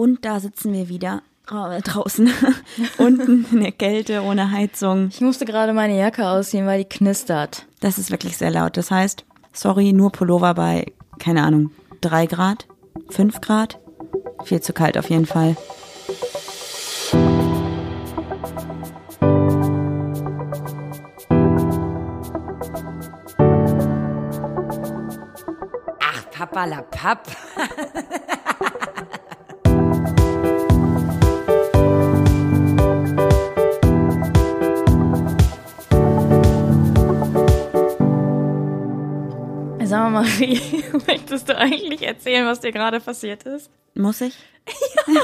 Und da sitzen wir wieder äh, draußen, unten in der Kälte, ohne Heizung. Ich musste gerade meine Jacke ausziehen, weil die knistert. Das ist wirklich sehr laut. Das heißt, sorry, nur Pullover bei, keine Ahnung, drei Grad, fünf Grad. Viel zu kalt auf jeden Fall. Ach, Papalapap. Sag mal, Marie, möchtest du eigentlich erzählen, was dir gerade passiert ist? Muss ich?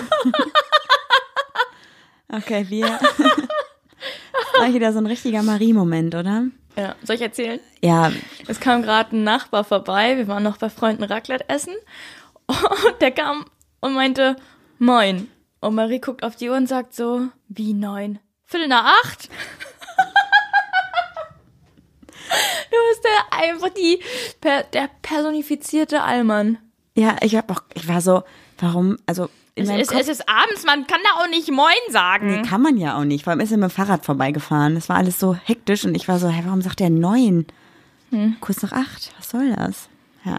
okay, wir. Das war wieder so ein richtiger Marie-Moment, oder? Ja, soll ich erzählen? Ja, Es kam gerade ein Nachbar vorbei, wir waren noch bei Freunden Raclette essen und der kam und meinte, moin. Und Marie guckt auf die Uhr und sagt so, wie neun? Viertel nach acht? Du bist der einfach die, der personifizierte Allmann. ja, ich hab auch, ich war so, warum, also Es ist, Kopf, es ist abends, man kann da auch nicht moin sagen. nee, kann man ja auch nicht, vor allem ist er mit dem Fahrrad vorbeigefahren. Das war alles so hektisch und ich war so, hä, warum sagt der neun? Hm. Kurz nach acht, was soll das? Ja.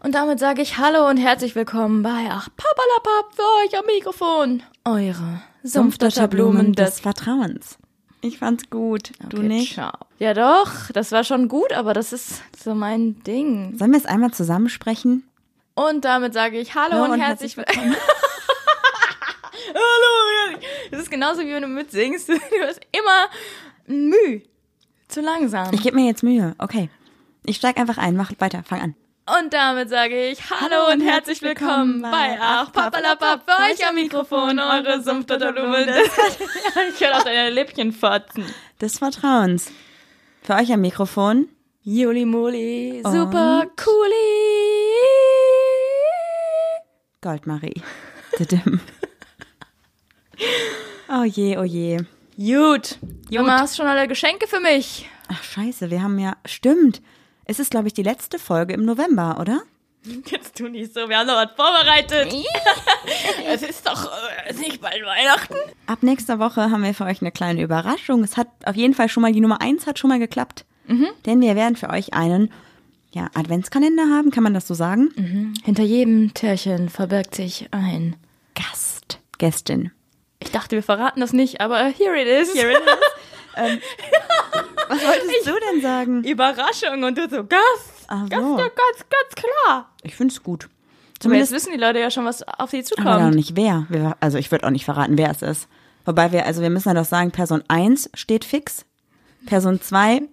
Und damit sage ich Hallo und herzlich willkommen bei Ach Papalapap für euch am Mikrofon. Eure Sumpfdotterblumen des Vertrauens. Ich fand's gut. du Okay, nicht? Ciao. Ja doch, das war schon gut, aber das ist so mein Ding. Sollen wir es einmal zusammensprechen? Und damit sage ich Hallo, Hallo und, und herzlich herzlich willkommen. Hallo, das ist genauso wie wenn du mitsingst. Du hast immer Mühe. Zu langsam. Ich gebe mir jetzt Mühe. Okay. Ich steig einfach ein. Mach weiter. Fang an. Und damit sage ich Hallo und herzlich willkommen bei Ach Papalapap für euch am Mikrofon, eure Sumpfdotterblumen. Ich höre auch deine Lippchen fotzen. Des Vertrauens. Für euch am Mikrofon. Juli Moli, super cooli. Goldmarie. Oh je, oh je. Gut. Mama, hast schon alle Geschenke für mich? Ach scheiße, wir haben ja. Stimmt. Es ist, glaube ich, die letzte Folge im November, oder? Jetzt tu nicht so, wir haben noch was vorbereitet. es ist doch äh, nicht bald Weihnachten. Ab nächster Woche haben wir für euch eine kleine Überraschung. Es hat auf jeden Fall schon mal, die Nummer eins hat schon mal geklappt. Denn wir werden für euch einen ja, Adventskalender haben, kann man das so sagen? Hinter jedem Türchen verbirgt sich ein. Gast. Gästin. Ich dachte, wir verraten das nicht, aber here it is. Here it is. Was wolltest du denn sagen? Überraschung und du so, Gast. Ach Gast, so. ja, ganz, ganz klar. Ich finde es gut. Zumindest wissen die Leute ja schon, was auf sie aber noch zukommt. nicht wer. Wir, also ich würde auch nicht verraten, wer es ist. Wobei wir, also wir müssen ja doch sagen, Person 1 steht fix. Person 2, hm,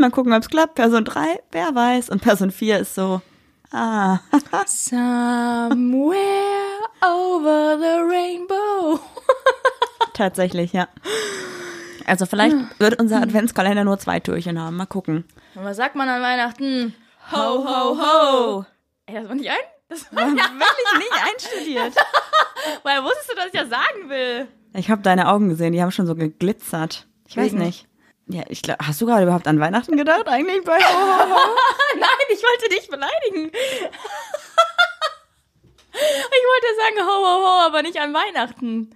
mal gucken, ob es klappt. Person 3, wer weiß. Und Person 4 ist so, ah, Somewhere over the rainbow. tatsächlich, ja. Also vielleicht wird unser Adventskalender nur zwei Türchen haben. Mal gucken. Und was sagt man an Weihnachten? Ho, ho, ho. Ey, das war nicht ein? Das war ja, Wirklich nicht einstudiert. woher wusstest du, dass ich das sagen will? Ich habe deine Augen gesehen, die haben schon so geglitzert. Ich weiß Wegen? nicht. Ja, ich glaub, hast du gerade überhaupt an Weihnachten gedacht? Eigentlich bei oh, Nein, ich wollte dich beleidigen. Ich wollte sagen ho, ho, ho, aber nicht an Weihnachten.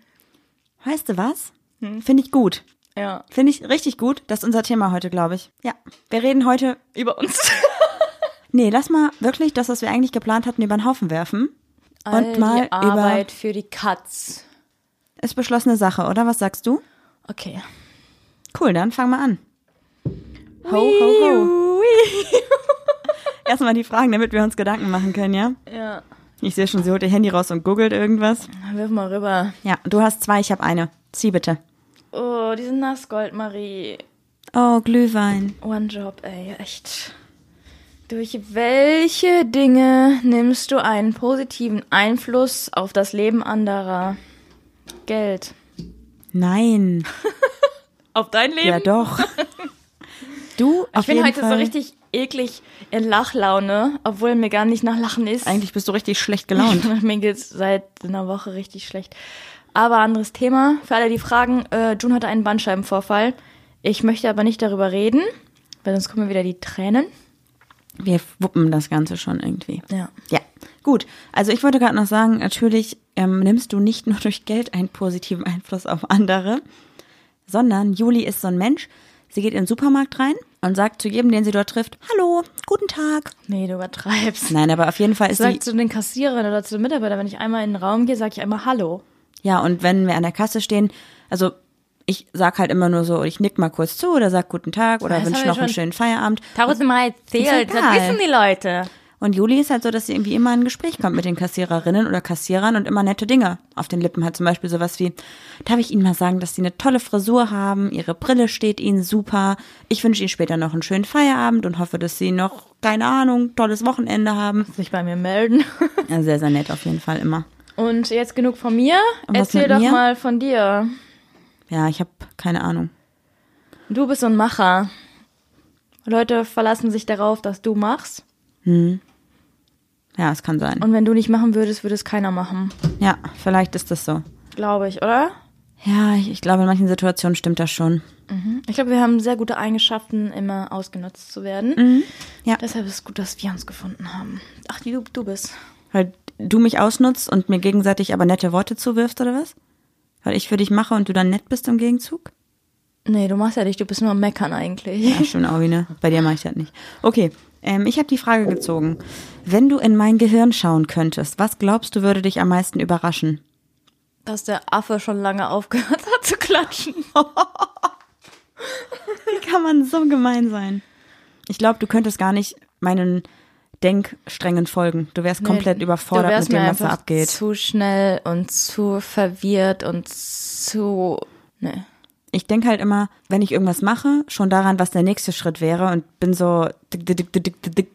Weißt du was? Finde ich gut. Ja, Finde ich richtig gut. Das ist unser Thema heute, glaube ich. Ja. Wir reden heute. über uns. Nee, lass mal wirklich das, was wir eigentlich geplant hatten, über den Haufen werfen. Und mal die Arbeit über. für die Katz. Ist beschlossene Sache, oder? Was sagst du? Okay. Cool, dann fang mal an. Ho, ho, ho. Erstmal die Fragen, damit wir uns Gedanken machen können, ja? Ja, Ich sehe schon, sie holt ihr Handy raus und googelt irgendwas. wirf mal rüber. Ja, du hast zwei, ich habe eine. Zieh bitte. Oh, diese Nassgold, Marie. Oh, Glühwein. One Job, ey, echt. Durch welche Dinge nimmst du einen positiven Einfluss auf das Leben anderer? Geld. Nein. Auf dein Leben? Ja, doch. Du, auf Ich bin heute Fall. so richtig eklig in Lachlaune, obwohl mir gar nicht nach Lachen ist. Eigentlich bist du richtig schlecht gelaunt. mir geht's seit einer Woche richtig schlecht. Aber anderes Thema. Für alle, die fragen, äh, June hatte einen Bandscheibenvorfall. Ich möchte aber nicht darüber reden, weil sonst kommen mir wieder die Tränen. Wir wuppen das Ganze schon irgendwie. Ja. Ja, gut. Also ich wollte gerade noch sagen, natürlich ähm, nimmst du nicht nur durch Geld einen positiven Einfluss auf andere, sondern Juli ist so ein Mensch, sie geht in den Supermarkt rein und sagt zu jedem, den sie dort trifft, Hallo, guten Tag. Nee, du übertreibst. Nein, aber auf jeden Fall ist sie, Sag zu den Kassierern oder zu den Mitarbeitern, wenn ich einmal in den Raum gehe, sage ich einmal Hallo. Ja, und wenn wir an der Kasse stehen, also ich sag halt immer nur so, ich nick mal kurz zu oder sag guten Tag oder Das wünsche noch einen schönen Feierabend. Tausendmal erzählt, das wissen die Leute. Und Juli ist halt so, dass sie irgendwie immer in ein Gespräch kommt mit den Kassiererinnen oder Kassierern und immer nette Dinge auf den Lippen hat. Zum Beispiel sowas wie, darf ich Ihnen mal sagen, dass Sie eine tolle Frisur haben, Ihre Brille steht Ihnen super. Ich wünsche Ihnen später noch einen schönen Feierabend und hoffe, dass Sie noch, keine Ahnung, tolles Wochenende haben. Sich bei mir melden. Ja, sehr, sehr nett auf jeden Fall immer. Und jetzt genug von mir. Und Erzähl doch mir? mal von dir. Ja, ich habe keine Ahnung. Du bist so ein Macher. Leute verlassen sich darauf, dass du machst. Ja, es kann sein. Und wenn du nicht machen würdest, würde es keiner machen. Ja, vielleicht ist das so. Glaube ich, oder? Ja, ich, ich glaube, in manchen Situationen stimmt das schon. Ich glaube, wir haben sehr gute Eigenschaften, immer ausgenutzt zu werden. Ja. Deshalb ist es gut, dass wir uns gefunden haben. Ach, du, du bist. Weil du mich ausnutzt und mir gegenseitig aber nette Worte zuwirfst, oder was? Weil ich für dich mache und du dann nett bist im Gegenzug? Nee, du machst ja nicht, du bist nur am Meckern eigentlich. Ja, stimmt auch, ne? Bei dir mache ich das nicht. Okay, ähm, ich habe die Frage gezogen. Wenn du in mein Gehirn schauen könntest, was glaubst du würde dich am meisten überraschen? Dass der Affe schon lange aufgehört hat zu klatschen. Wie kann man so gemein sein? Ich glaube, du könntest gar nicht meinen Denksträngen folgen. Du wärst komplett Nee, überfordert du wärst mit dem, was da abgeht. Zu schnell und zu verwirrt und zu. Nee. Ich denke halt immer, wenn ich irgendwas mache, schon daran, was der nächste Schritt wäre und bin so dick, dick, dick.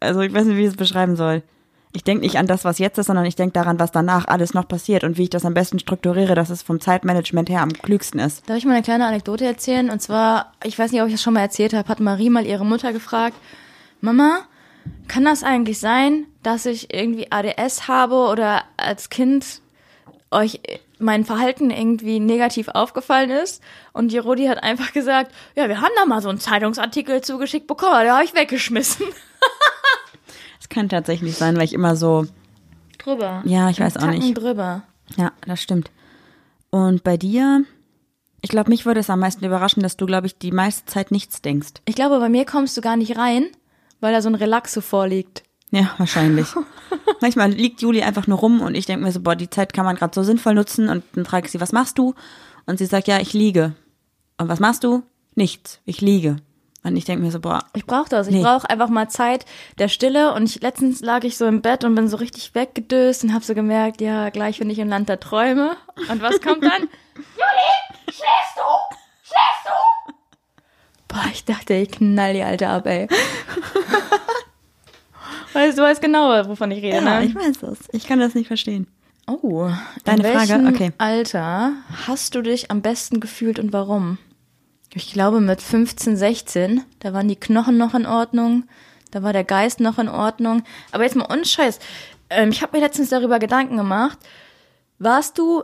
Also ich weiß nicht, wie ich es beschreiben soll. Ich denke nicht an das, was jetzt ist, sondern ich denke daran, was danach alles noch passiert und wie ich das am besten strukturiere, dass es vom Zeitmanagement her am klügsten ist. Darf ich mal eine kleine Anekdote erzählen? Und zwar, ich weiß nicht, ob ich das schon mal erzählt habe, hat Marie mal ihre Mutter gefragt, Mama, kann das eigentlich sein, dass ich irgendwie ADS habe oder als Kind euch mein Verhalten irgendwie negativ aufgefallen ist? Und die Rodi hat einfach gesagt, ja, wir haben da mal so einen Zeitungsartikel zugeschickt bekommen, den habe ich weggeschmissen. Das kann tatsächlich sein, weil ich immer so, Drüber. ja, ich weiß auch Tacken nicht. drüber. Ja, das stimmt. Und bei dir, ich glaube, mich würde es am meisten überraschen, dass du, glaube ich, die meiste Zeit nichts denkst. Ich glaube, bei mir kommst du gar nicht rein, weil da so ein Relaxo vorliegt. Ja, wahrscheinlich. Manchmal liegt Juli einfach nur rum und ich denke mir so, boah, die Zeit kann man gerade so sinnvoll nutzen und dann frage ich sie, was machst du? Und sie sagt, ja, ich liege. Und was machst du? Nichts. Ich liege. Und ich denke mir so, boah, Ich brauche das. Ich Nee. brauche einfach mal Zeit der Stille. Und ich, letztens lag ich so im Bett und bin so richtig weggedöst und habe so gemerkt, ja, gleich bin ich im Land der Träume. Und was kommt dann? Juli, schläfst du? Schläfst du? Boah, ich dachte, ich knall die Alte ab, ey. weißt du, weißt genau, wovon ich rede, ja, ne? ich weiß es. Ich kann das nicht verstehen. Oh, Deine in Frage? Okay. Alter hast du dich am besten gefühlt und warum? Ich glaube mit 15, 16, da waren die Knochen noch in Ordnung, da war der Geist noch in Ordnung. Aber jetzt mal unscheiß, ähm, ich habe mir letztens darüber Gedanken gemacht. Warst du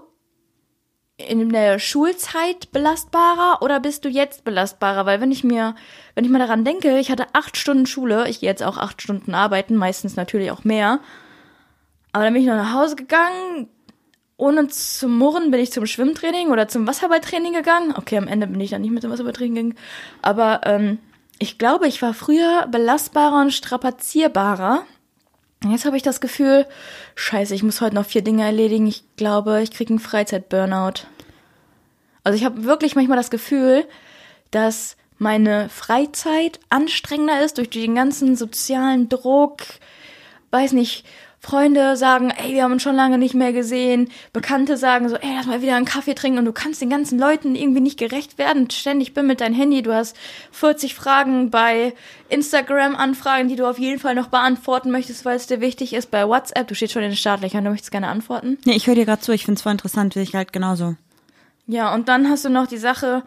in der Schulzeit belastbarer oder bist du jetzt belastbarer? Weil wenn ich mir, wenn ich mal daran denke, ich hatte acht Stunden Schule, ich gehe jetzt auch acht Stunden arbeiten, meistens natürlich auch mehr. Aber dann bin ich noch nach Hause gegangen. Ohne zu murren bin ich zum Schwimmtraining oder zum Wasserballtraining gegangen. Okay, am Ende bin ich dann nicht mit zum Wasserballtraining gegangen. Aber ähm, ich glaube, ich war früher belastbarer und strapazierbarer. Jetzt habe ich das Gefühl, scheiße, ich muss heute noch vier Dinge erledigen. Ich glaube, ich kriege einen Freizeit-Burnout. Also ich habe wirklich manchmal das Gefühl, dass meine Freizeit anstrengender ist durch den ganzen sozialen Druck. Weiß nicht, Freunde sagen, ey, wir haben uns schon lange nicht mehr gesehen. Bekannte sagen so, ey, lass mal wieder einen Kaffee trinken und du kannst den ganzen Leuten irgendwie nicht gerecht werden. Ständig bin mit deinem Handy, du hast 40 Fragen bei Instagram-Anfragen, die du auf jeden Fall noch beantworten möchtest, weil es dir wichtig ist. Bei WhatsApp, du stehst schon in den Startlöchern, du möchtest gerne antworten. Nee, ich höre dir gerade zu, ich finde es voll interessant, wie ich halt genauso. Ja, und dann hast du noch die Sache,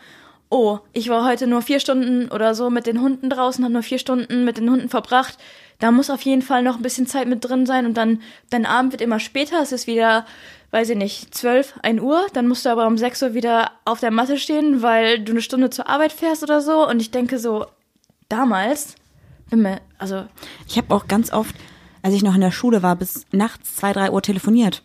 oh, ich war heute nur vier Stunden oder so mit den Hunden draußen, habe nur vier Stunden mit den Hunden verbracht. Da muss auf jeden Fall noch ein bisschen Zeit mit drin sein und dann, dein Abend wird immer später, es ist wieder, weiß ich nicht, zwölf, ein Uhr, dann musst du aber um sechs Uhr wieder auf der Matte stehen, weil du eine Stunde zur Arbeit fährst oder so und ich denke so, damals Bin mir, also, Ich habe auch ganz oft, als ich noch in der Schule war, bis nachts zwei, drei Uhr telefoniert.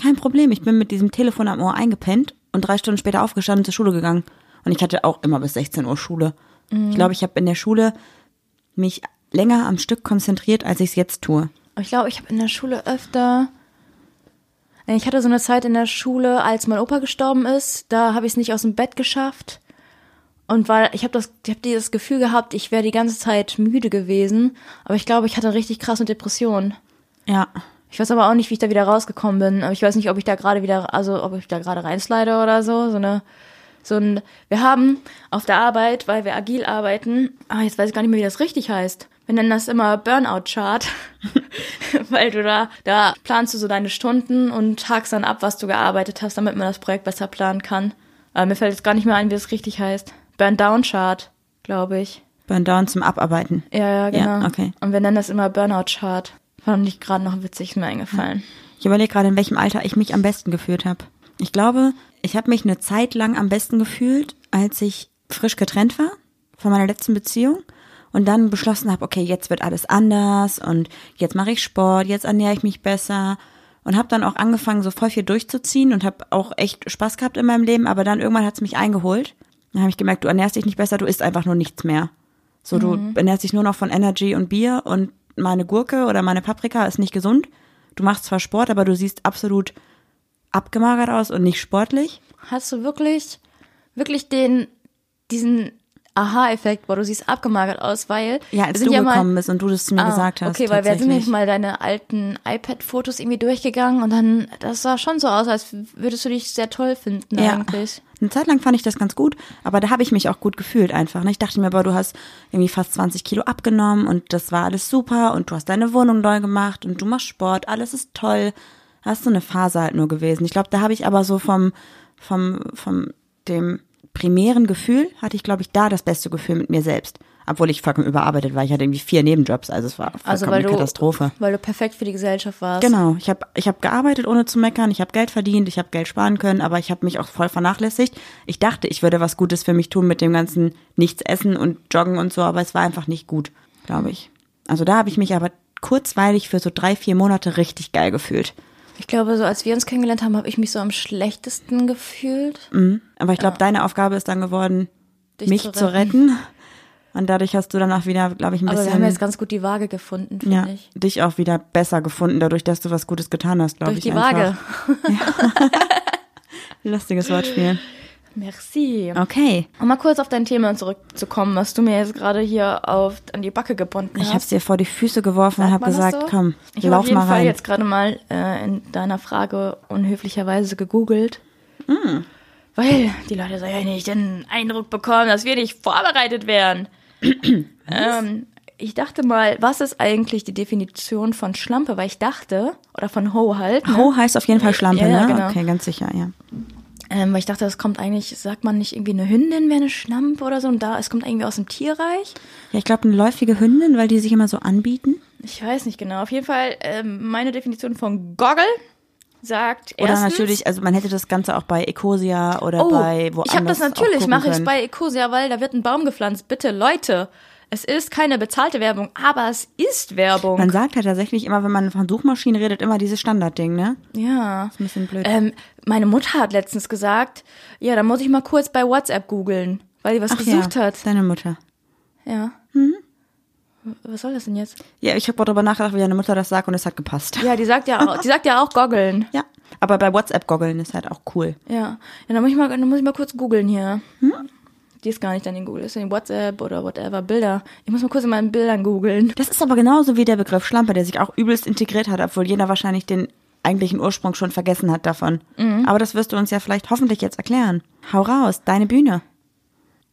Kein Problem, ich bin mit diesem Telefon am Ohr eingepennt und drei Stunden später aufgestanden und zur Schule gegangen. Und ich hatte auch immer bis 16 Uhr Schule. Ich glaube, ich habe in der Schule mich länger am Stück konzentriert, als ich es jetzt tue. ich glaube, ich habe in der Schule öfter. Ich hatte so eine Zeit in der Schule, als mein Opa gestorben ist, da habe ich es nicht aus dem Bett geschafft. Und weil ich habe das, ich habe dieses Gefühl gehabt, ich wäre die ganze Zeit müde gewesen, aber ich glaube, ich hatte richtig krasse Depressionen. Ja. Ich weiß aber auch nicht, wie ich da wieder rausgekommen bin. Aber ich weiß nicht, ob ich da gerade wieder, also ob ich da gerade reinslide oder so. So eine, so ein. Wir haben auf der Arbeit, weil wir agil arbeiten, ah, jetzt weiß ich gar nicht mehr, wie das richtig heißt. Wir nennen das immer Burnout-Chart. weil du da, da planst du so deine Stunden und hakst dann ab, was du gearbeitet hast, damit man das Projekt besser planen kann. Aber mir fällt jetzt gar nicht mehr ein, wie es richtig heißt. Burn-Down-Chart, glaube ich. Burn down zum Abarbeiten. Ja, ja, genau. Ja, okay. Und wir nennen das immer Burnout-Chart. Fand ich gerade noch witzig, ist mir eingefallen. Ich überlege gerade, in welchem Alter ich mich am besten gefühlt habe. Ich glaube, ich habe mich eine Zeit lang am besten gefühlt, als ich frisch getrennt war von meiner letzten Beziehung und dann beschlossen habe, okay, jetzt wird alles anders und jetzt mache ich Sport, jetzt ernähre ich mich besser und habe dann auch angefangen, so voll viel durchzuziehen und habe auch echt Spaß gehabt in meinem Leben, aber dann irgendwann hat es mich eingeholt. Dann habe ich gemerkt, du ernährst dich nicht besser, du isst einfach nur nichts mehr. So, du ernährst dich nur noch von Energy und Bier und meine Gurke oder meine Paprika ist nicht gesund. Du machst zwar Sport, aber du siehst absolut abgemagert aus und nicht sportlich. Hast du wirklich, wirklich den, diesen Aha-Effekt, wo du siehst abgemagert aus, weil Ja, als sind du ja mal- gekommen bist und du das zu mir Ah, gesagt hast. Okay, weil wir sind nämlich mal deine alten iPad-Fotos irgendwie durchgegangen und dann, das sah schon so aus, als würdest du dich sehr toll finden Ja. eigentlich. Eine Zeit lang fand ich das ganz gut, aber da habe ich mich auch gut gefühlt einfach. ne? Ich dachte mir, aber du hast irgendwie fast 20 Kilo abgenommen und das war alles super und du hast deine Wohnung neu gemacht und du machst Sport, alles ist toll. Das ist so eine Phase halt nur gewesen. Ich glaube, da habe ich aber so vom, vom, vom dem primären Gefühl, hatte ich, glaube ich, da das beste Gefühl mit mir selbst. Obwohl ich vollkommen überarbeitet war. Ich hatte irgendwie vier Nebenjobs, also es war Also weil eine du, Katastrophe. weil du perfekt für die Gesellschaft warst. Genau, ich habe ich hab gearbeitet, ohne zu meckern, ich habe Geld verdient, ich habe Geld sparen können, aber ich habe mich auch voll vernachlässigt. Ich dachte, ich würde was Gutes für mich tun mit dem ganzen Nichts essen und Joggen und so, aber es war einfach nicht gut, glaube ich. Also da habe ich mich aber kurzweilig für so drei, vier Monate richtig geil gefühlt. Ich glaube, so als wir uns kennengelernt haben, habe ich mich so am schlechtesten gefühlt. Aber ich glaube, deine Aufgabe ist dann geworden, Dich mich zu zu retten. Und dadurch hast du danach wieder, glaube ich, ein Aber wir bisschen haben jetzt ganz gut die Waage gefunden, finde ja, ich. dich auch wieder besser gefunden, dadurch, dass du was Gutes getan hast, glaube Durch ich. die Waage. Einfach. Lustiges Wortspiel. Merci. Okay. Um mal kurz auf dein Thema zurückzukommen, was du mir jetzt gerade hier auf, an die Backe gebunden Ich hast. habe es dir vor die Füße geworfen und Sagt habe man das gesagt, so? komm, ich habe lauf auf jeden mal Fall rein. jetzt gerade mal äh, in deiner Frage unhöflicherweise gegoogelt. Hm. Weil die Leute so ja nicht den Eindruck bekommen, dass wir nicht vorbereitet wären. ähm, ich dachte mal, was ist eigentlich die Definition von Schlampe? Weil ich dachte, oder von Ho halt. Ne? Ho heißt auf jeden Fall Schlampe, Ja, ne? genau. Okay, ganz sicher, ja. Ähm, weil ich dachte, das kommt eigentlich, sagt man nicht irgendwie eine Hündin wäre eine Schlampe oder so? Und da, es kommt irgendwie aus dem Tierreich. Ja, ich glaube, eine läufige Hündin, weil die sich immer so anbieten. Ich weiß nicht genau. Auf jeden Fall, ähm, meine Definition von Goggle sagt Oder erstens, natürlich, also man hätte das Ganze auch bei Ecosia oder oh, bei woanders ich habe das natürlich, mache ich bei Ecosia, weil da wird ein Baum gepflanzt. Bitte, Leute, es ist keine bezahlte Werbung, aber es ist Werbung. Man sagt ja tatsächlich immer, wenn man von Suchmaschinen redet, immer dieses Standardding, ne? ja. Ein bisschen blöd. Ähm, meine Mutter hat letztens gesagt, ja, da muss ich mal kurz bei WhatsApp googeln, weil die was Ach gesucht ja, hat. Deine Mutter. Ja. Mhm. Was soll das denn jetzt? Ja, ich habe darüber nachgedacht, wie deine Mutter das sagt und es hat gepasst. Ja, die sagt ja auch, die sagt ja auch goggeln. Ja. Aber bei WhatsApp goggeln ist halt auch cool. Ja. Ja, dann muss ich mal, dann muss ich mal kurz googeln hier. Hm? Die ist gar nicht dann in Google, ist in WhatsApp oder whatever, Bilder. Ich muss mal kurz in meinen Bildern googeln. Das ist aber genauso wie der Begriff Schlampe, der sich auch übelst integriert hat, obwohl jeder wahrscheinlich den eigentlichen Ursprung schon vergessen hat davon. Mhm. Aber das wirst du uns ja vielleicht hoffentlich jetzt erklären. Hau raus, deine Bühne.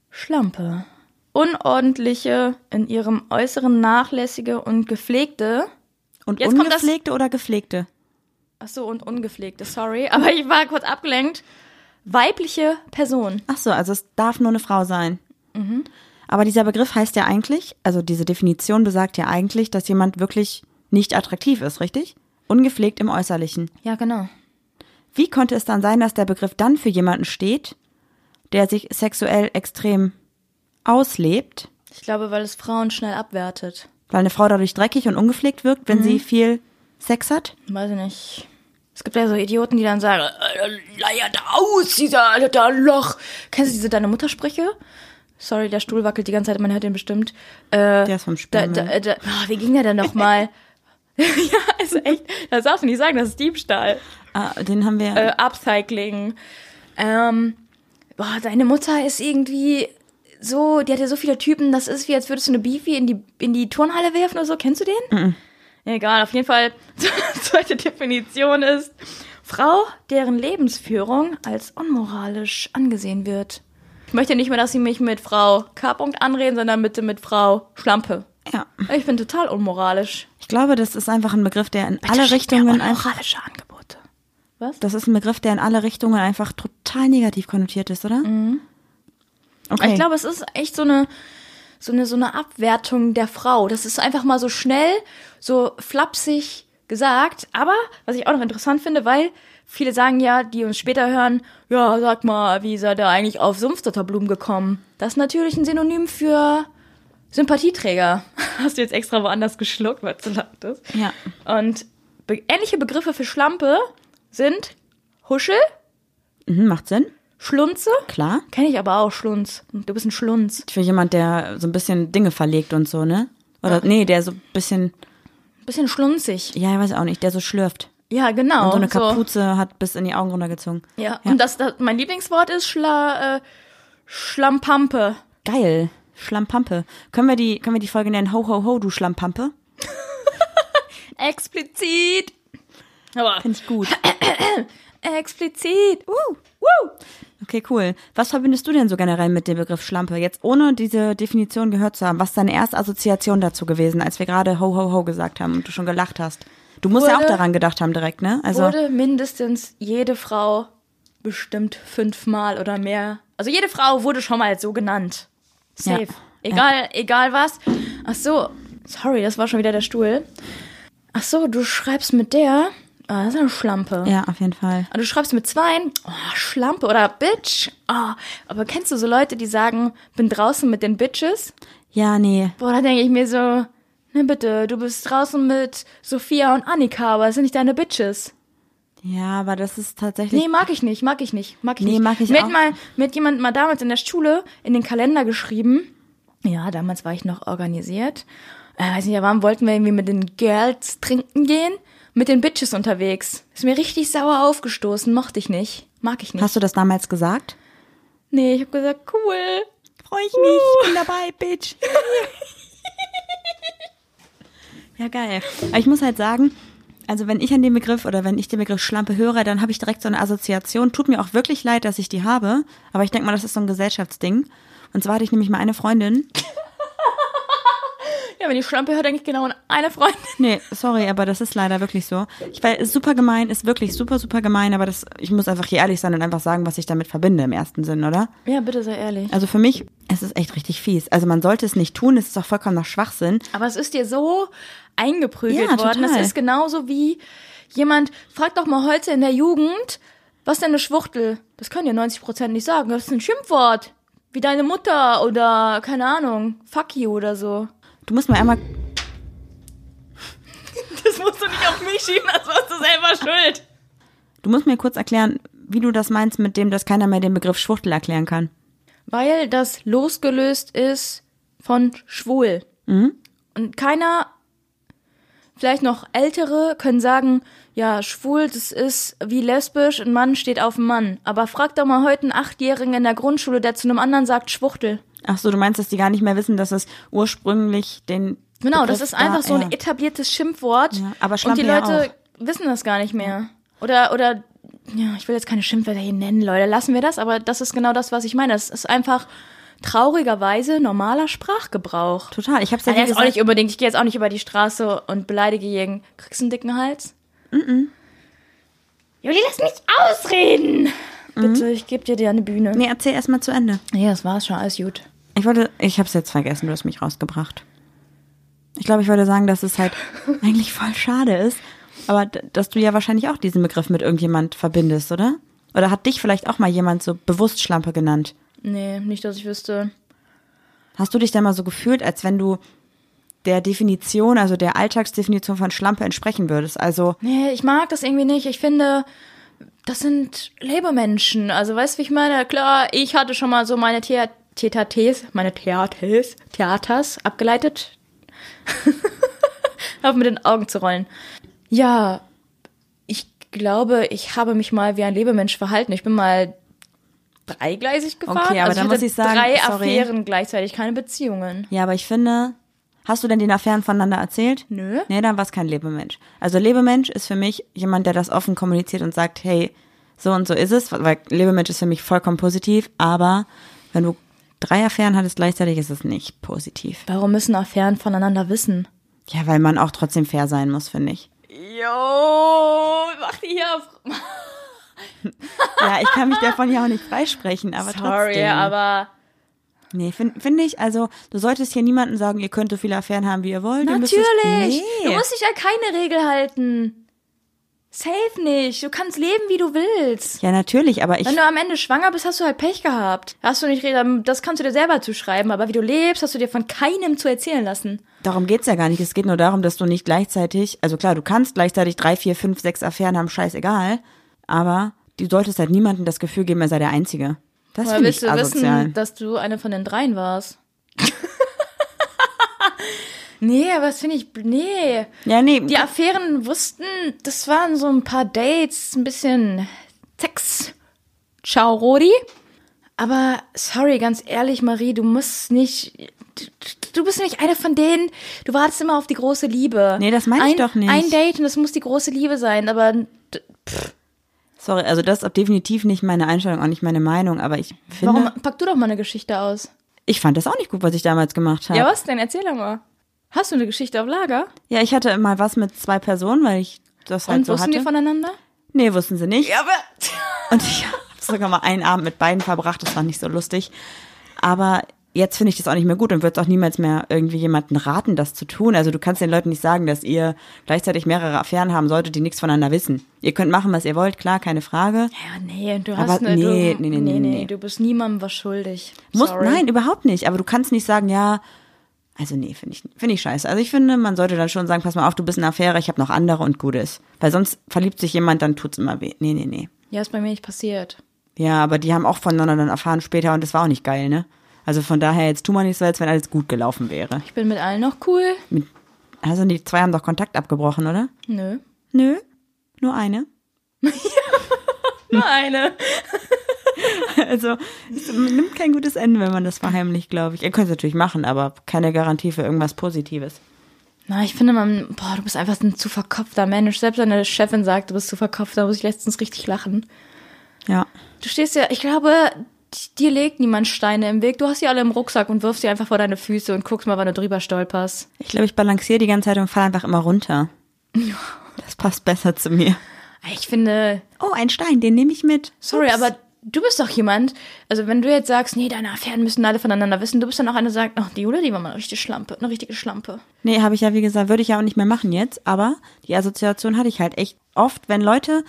Schlampe. Unordentliche, in ihrem Äußeren nachlässige und gepflegte. Und Jetzt ungepflegte oder gepflegte? Ach so, und ungepflegte, sorry. Aber ich war kurz abgelenkt. Weibliche Person. Ach so, also es darf nur eine Frau sein. Mhm. Aber dieser Begriff heißt ja eigentlich, also diese Definition besagt ja eigentlich, dass jemand wirklich nicht attraktiv ist, richtig? Ungepflegt im Äußerlichen. Ja, genau. Wie konnte es dann sein, dass der Begriff dann für jemanden steht, der sich sexuell extrem auslebt, Ich glaube, weil es Frauen schnell abwertet. Weil eine Frau dadurch dreckig und ungepflegt wirkt, wenn sie viel Sex hat? Weiß ich nicht. Es gibt ja so Idioten, die dann sagen, äh, leiert aus, dieser alter Loch. Kennst du diese deine Muttersprüche? Sorry, der Stuhl wackelt die ganze Zeit, man hört den bestimmt. Äh, Der ist vom da, Sperrmüll. da, da, oh, wie ging der denn nochmal? ja, ist echt, das darfst du nicht sagen, das ist Diebstahl. Ah, den haben wir. Äh, Upcycling. Ähm, boah, deine Mutter ist irgendwie so, die hat ja so viele Typen, das ist wie, als würdest du eine Beefy in die, in die Turnhalle werfen oder so. Kennst du den? Egal, auf jeden Fall, zweite Definition ist, Frau, deren Lebensführung als unmoralisch angesehen wird. Ich möchte nicht mehr, dass sie mich mit Frau K. anreden, sondern bitte mit Frau Schlampe. ja. Ich bin total unmoralisch. Ich glaube, das ist einfach ein Begriff, der in Bitte alle Richtungen einfach. Angebote. Was? Das ist ein Begriff, der in alle Richtungen einfach total negativ konnotiert ist, oder? Okay. Ich glaube, es ist echt so eine, so eine, so eine Abwertung der Frau. Das ist einfach mal so schnell, so flapsig gesagt. Aber, was ich auch noch interessant finde, weil viele sagen ja, die uns später hören, ja, sag mal, wie seid ihr eigentlich auf Sumpfdotterblumen gekommen? Das ist natürlich ein Synonym für Sympathieträger. Hast du jetzt extra woanders geschluckt, weil du lachtest. Ja. Und be ähnliche Begriffe für Schlampe sind Huschel, Mhm, macht Sinn. Schlunze. Klar. Kenne ich aber auch, Schlunz. Du bist ein Schlunz. Für jemand, der so ein bisschen Dinge verlegt und so, ne? Oder, nee, der so ein bisschen, Bisschen schlunzig. ja, ich weiß auch nicht, der so schlürft. Ja, genau. Und so eine Kapuze hat bis in die Augen runtergezogen. Ja, und das, das, mein Lieblingswort ist Schla, äh, Schlampampe. Geil. Schlammpampe. Können wir die, können wir die Folge nennen? Ho, ho, ho, du Schlammpampe? Explizit. Aber Finde ich gut. explizit. Uh, uh. Okay, cool. Was verbindest du denn so generell mit dem Begriff Schlampe? Jetzt ohne diese Definition gehört zu haben. Was ist deine erste Assoziation dazu gewesen, als wir gerade ho, ho, ho gesagt haben und du schon gelacht hast? Du musst ja auch Wurde- daran gedacht haben direkt, ne? Also, Wurde mindestens jede Frau bestimmt fünfmal oder mehr. Also jede Frau wurde schon mal so genannt. Safe. Ja. Egal, egal was. Ach so, sorry, das war schon wieder der Stuhl. Ach so, du schreibst mit der. Ah, das ist eine Schlampe. ja, auf jeden Fall. Und du schreibst mit zweien, oh, Schlampe oder Bitch. Oh, aber kennst du so Leute, die sagen, bin draußen mit den Bitches? Ja, nee. Boah, da denke ich mir so, ne bitte, du bist draußen mit Sophia und Annika, aber das sind nicht deine Bitches. Ja, aber das ist tatsächlich. Nee, mag ich nicht, mag ich nicht, mag ich Nee, nicht. mag ich mir auch. Hat mal, mir hat jemand mal damals in der Schule in den Kalender geschrieben. Ja, damals war ich noch organisiert. Äh, weiß nicht, warum wollten wir irgendwie mit den Girls trinken gehen? Mit den Bitches unterwegs. Ist mir richtig sauer aufgestoßen, mochte ich nicht. Mag ich nicht. Hast du das damals gesagt? Nee, ich hab gesagt, cool. Freue ich mich. Ich bin dabei, Bitch. ja, geil. Aber ich muss halt sagen, also wenn ich an den Begriff oder wenn ich den Begriff Schlampe höre, dann habe ich direkt so eine Assoziation. Tut mir auch wirklich leid, dass ich die habe, aber ich denke mal, das ist so ein Gesellschaftsding. Und zwar hatte ich nämlich mal eine Freundin. Ja, wenn ich Schlampe höre, denke ich genau an eine Freundin. Nee, sorry, aber das ist leider wirklich so. Ich weiß, ist super gemein, ist wirklich super, super gemein, aber das, ich muss einfach hier ehrlich sein und einfach sagen, was ich damit verbinde im ersten Sinn, oder? Ja, bitte sei ehrlich. Also für mich, es ist echt richtig fies. Also man sollte es nicht tun, es ist auch vollkommener Schwachsinn. Aber es ist dir so eingeprügelt Ja, worden. Das total. ist genauso wie jemand, fragt doch mal heute in der Jugend, was ist denn eine Schwuchtel? Das können ja 90 Prozent nicht sagen. Das ist ein Schimpfwort. Wie deine Mutter oder, keine Ahnung, fuck you oder so. Du musst mir einmal Das musst du nicht auf mich schieben, das warst du selber schuld. Du musst mir kurz erklären, wie du das meinst mit dem, dass keiner mehr den Begriff Schwuchtel erklären kann. Weil das losgelöst ist von schwul. Und keiner, vielleicht noch ältere, können sagen, ja, schwul, das ist wie lesbisch, ein Mann steht auf einen Mann. Aber frag doch mal heute einen Achtjährigen in der Grundschule, der zu einem anderen sagt Schwuchtel. Ach so, du meinst, dass die gar nicht mehr wissen, dass es ursprünglich den Genau, Begriff das ist einfach da- so ein ja. etabliertes Schimpfwort. Ja, aber Und die ja Leute wissen das gar nicht mehr. Oder, oder, ja, ich will jetzt keine Schimpfwörter hier nennen, Leute, lassen wir das, aber das ist genau das, was ich meine. Das ist einfach traurigerweise normaler Sprachgebrauch. Total. Ich hab's ja Ja, jetzt auch gesagt, nicht unbedingt, ich gehe jetzt auch nicht über die Straße und beleidige jeden. Kriegst du einen dicken Hals? Mhm. Juli, lass mich ausreden! Bitte, ich gebe dir dir eine Bühne. Nee, erzähl erst mal zu Ende. Nee, das war's schon, alles gut. Ich wollte, ich hab's jetzt vergessen, du hast mich rausgebracht. Ich glaube, ich wollte sagen, dass es halt eigentlich voll schade ist, aber dass du ja wahrscheinlich auch diesen Begriff mit irgendjemand verbindest, oder? Oder hat dich vielleicht auch mal jemand so bewusst Schlampe genannt? Nee, nicht, dass ich wüsste. Hast du dich da mal so gefühlt, als wenn du der Definition, also der Alltagsdefinition von Schlampe entsprechen würdest? Also, Nee, ich mag das irgendwie nicht. Ich finde, das sind Lebermenschen. Also, weißt du, wie ich meine? Klar, ich hatte schon mal so meine Thea- meine Theates, Theaters abgeleitet. Auf mit den Augen zu rollen. Ja, ich glaube, ich habe mich mal wie ein Lebemensch verhalten. Ich bin mal dreigleisig gefahren. Okay, aber also da muss ich sagen, drei sorry. Affären gleichzeitig, keine Beziehungen. ja, aber ich finde, hast du denn den Affären voneinander erzählt? Nö. Nee, dann war es kein Lebemensch. Also Lebemensch ist für mich jemand, der das offen kommuniziert und sagt, hey, so und so ist es, weil Lebemensch ist für mich vollkommen positiv, aber wenn du drei Affären hattest gleichzeitig, ist es nicht positiv. Warum müssen Affären voneinander wissen? Ja, weil man auch trotzdem fair sein muss, finde ich. Jo, mach die hier auf. Ja, ich kann mich davon ja auch nicht freisprechen, aber Sorry, trotzdem. aber Nee, finde find ich, also du solltest hier niemanden sagen, ihr könnt so viele Affären haben, wie ihr wollt. Natürlich. Müsstest, Du nee. musst dich an keine Regel halten. Safe nicht. Du kannst leben, wie du willst. Ja, natürlich, aber ich, Wenn du am Ende schwanger bist, hast du halt Pech gehabt. Hast du nicht, das kannst du dir selber zuschreiben, aber wie du lebst, hast du dir von keinem zu erzählen lassen. darum geht's ja gar nicht. Es geht nur darum, dass du nicht gleichzeitig, also klar, du kannst gleichzeitig drei, vier, fünf, sechs Affären haben, scheißegal, aber du solltest halt niemandem das Gefühl geben, er sei der Einzige. Das finde willst ich du asozial. wissen, dass du eine von den dreien warst? nee, aber das finde ich, nee. ja, nee, Die Affären wussten, das waren so ein paar Dates, ein bisschen Sex. Ciao, Rodi. Aber sorry, ganz ehrlich, Marie, du musst nicht. Du, du bist nicht eine von denen. Du wartest immer auf die große Liebe. Nee, das meine ich ein, doch nicht. Ein Date und das muss die große Liebe sein, aber d- sorry, also das ist definitiv nicht meine Einstellung, auch nicht meine Meinung, aber ich finde, warum pack du doch mal eine Geschichte aus? ich fand das auch nicht gut, was ich damals gemacht habe. Ja, was denn? Erzähl doch mal. Hast du eine Geschichte auf Lager? Ja, ich hatte mal was mit zwei Personen, weil ich das halt Und so wussten hatte. die voneinander? nee, wussten sie nicht. Ja, aber. Und ich habe sogar mal einen Abend mit beiden verbracht, das war nicht so lustig. Aber jetzt finde ich das auch nicht mehr gut und würde auch niemals mehr irgendwie jemanden raten, das zu tun. Also du kannst den Leuten nicht sagen, dass ihr gleichzeitig mehrere Affären haben solltet, die nichts voneinander wissen. Ihr könnt machen, was ihr wollt, klar, keine Frage. Ja, nee, du Aber hast eine. nee, du, nee, nee, nee, nee. Du bist niemandem was schuldig. Muss, nein, überhaupt nicht. Aber du kannst nicht sagen, ja, also nee, finde ich, finde ich scheiße. Also ich finde, man sollte dann schon sagen, pass mal auf, du bist eine Affäre, ich habe noch andere und gut ist. Weil sonst verliebt sich jemand, dann tut's immer weh. Nee, nee, nee. Ja, ist bei mir nicht passiert. Ja, aber die haben auch voneinander dann erfahren später und das war auch nicht geil, ne? Also von daher, jetzt tu mal nicht so, als wenn alles gut gelaufen wäre. Ich bin mit allen noch cool. Mit, also die zwei haben doch Kontakt abgebrochen, oder? Nö. Nö, nur eine. Nur eine. Also es nimmt kein gutes Ende, wenn man das verheimlicht, glaube ich. Ihr könnt es natürlich machen, aber keine Garantie für irgendwas Positives. Na, ich finde man, boah, du bist einfach ein zu verkopfter Mensch. Selbst deine Chefin sagt, du bist zu verkopft, da muss ich letztens richtig lachen. Ja. Du stehst ja, ich glaube, dir legt niemand Steine im Weg. Du hast sie alle im Rucksack und wirfst sie einfach vor deine Füße und guckst mal, wann du drüber stolperst. Ich glaube, ich balanciere die ganze Zeit und falle einfach immer runter. Das passt besser zu mir. Ich finde, Oh, ein Stein, den nehme ich mit. sorry, Ups. aber du bist doch jemand, also wenn du jetzt sagst, nee, deine Affären müssen alle voneinander wissen, du bist dann auch eine, die sagt, ach, die Jule, die war mal eine richtige Schlampe, eine richtige Schlampe. Nee, habe ich ja, wie gesagt, würde ich ja auch nicht mehr machen jetzt, aber die Assoziation hatte ich halt echt oft, wenn Leute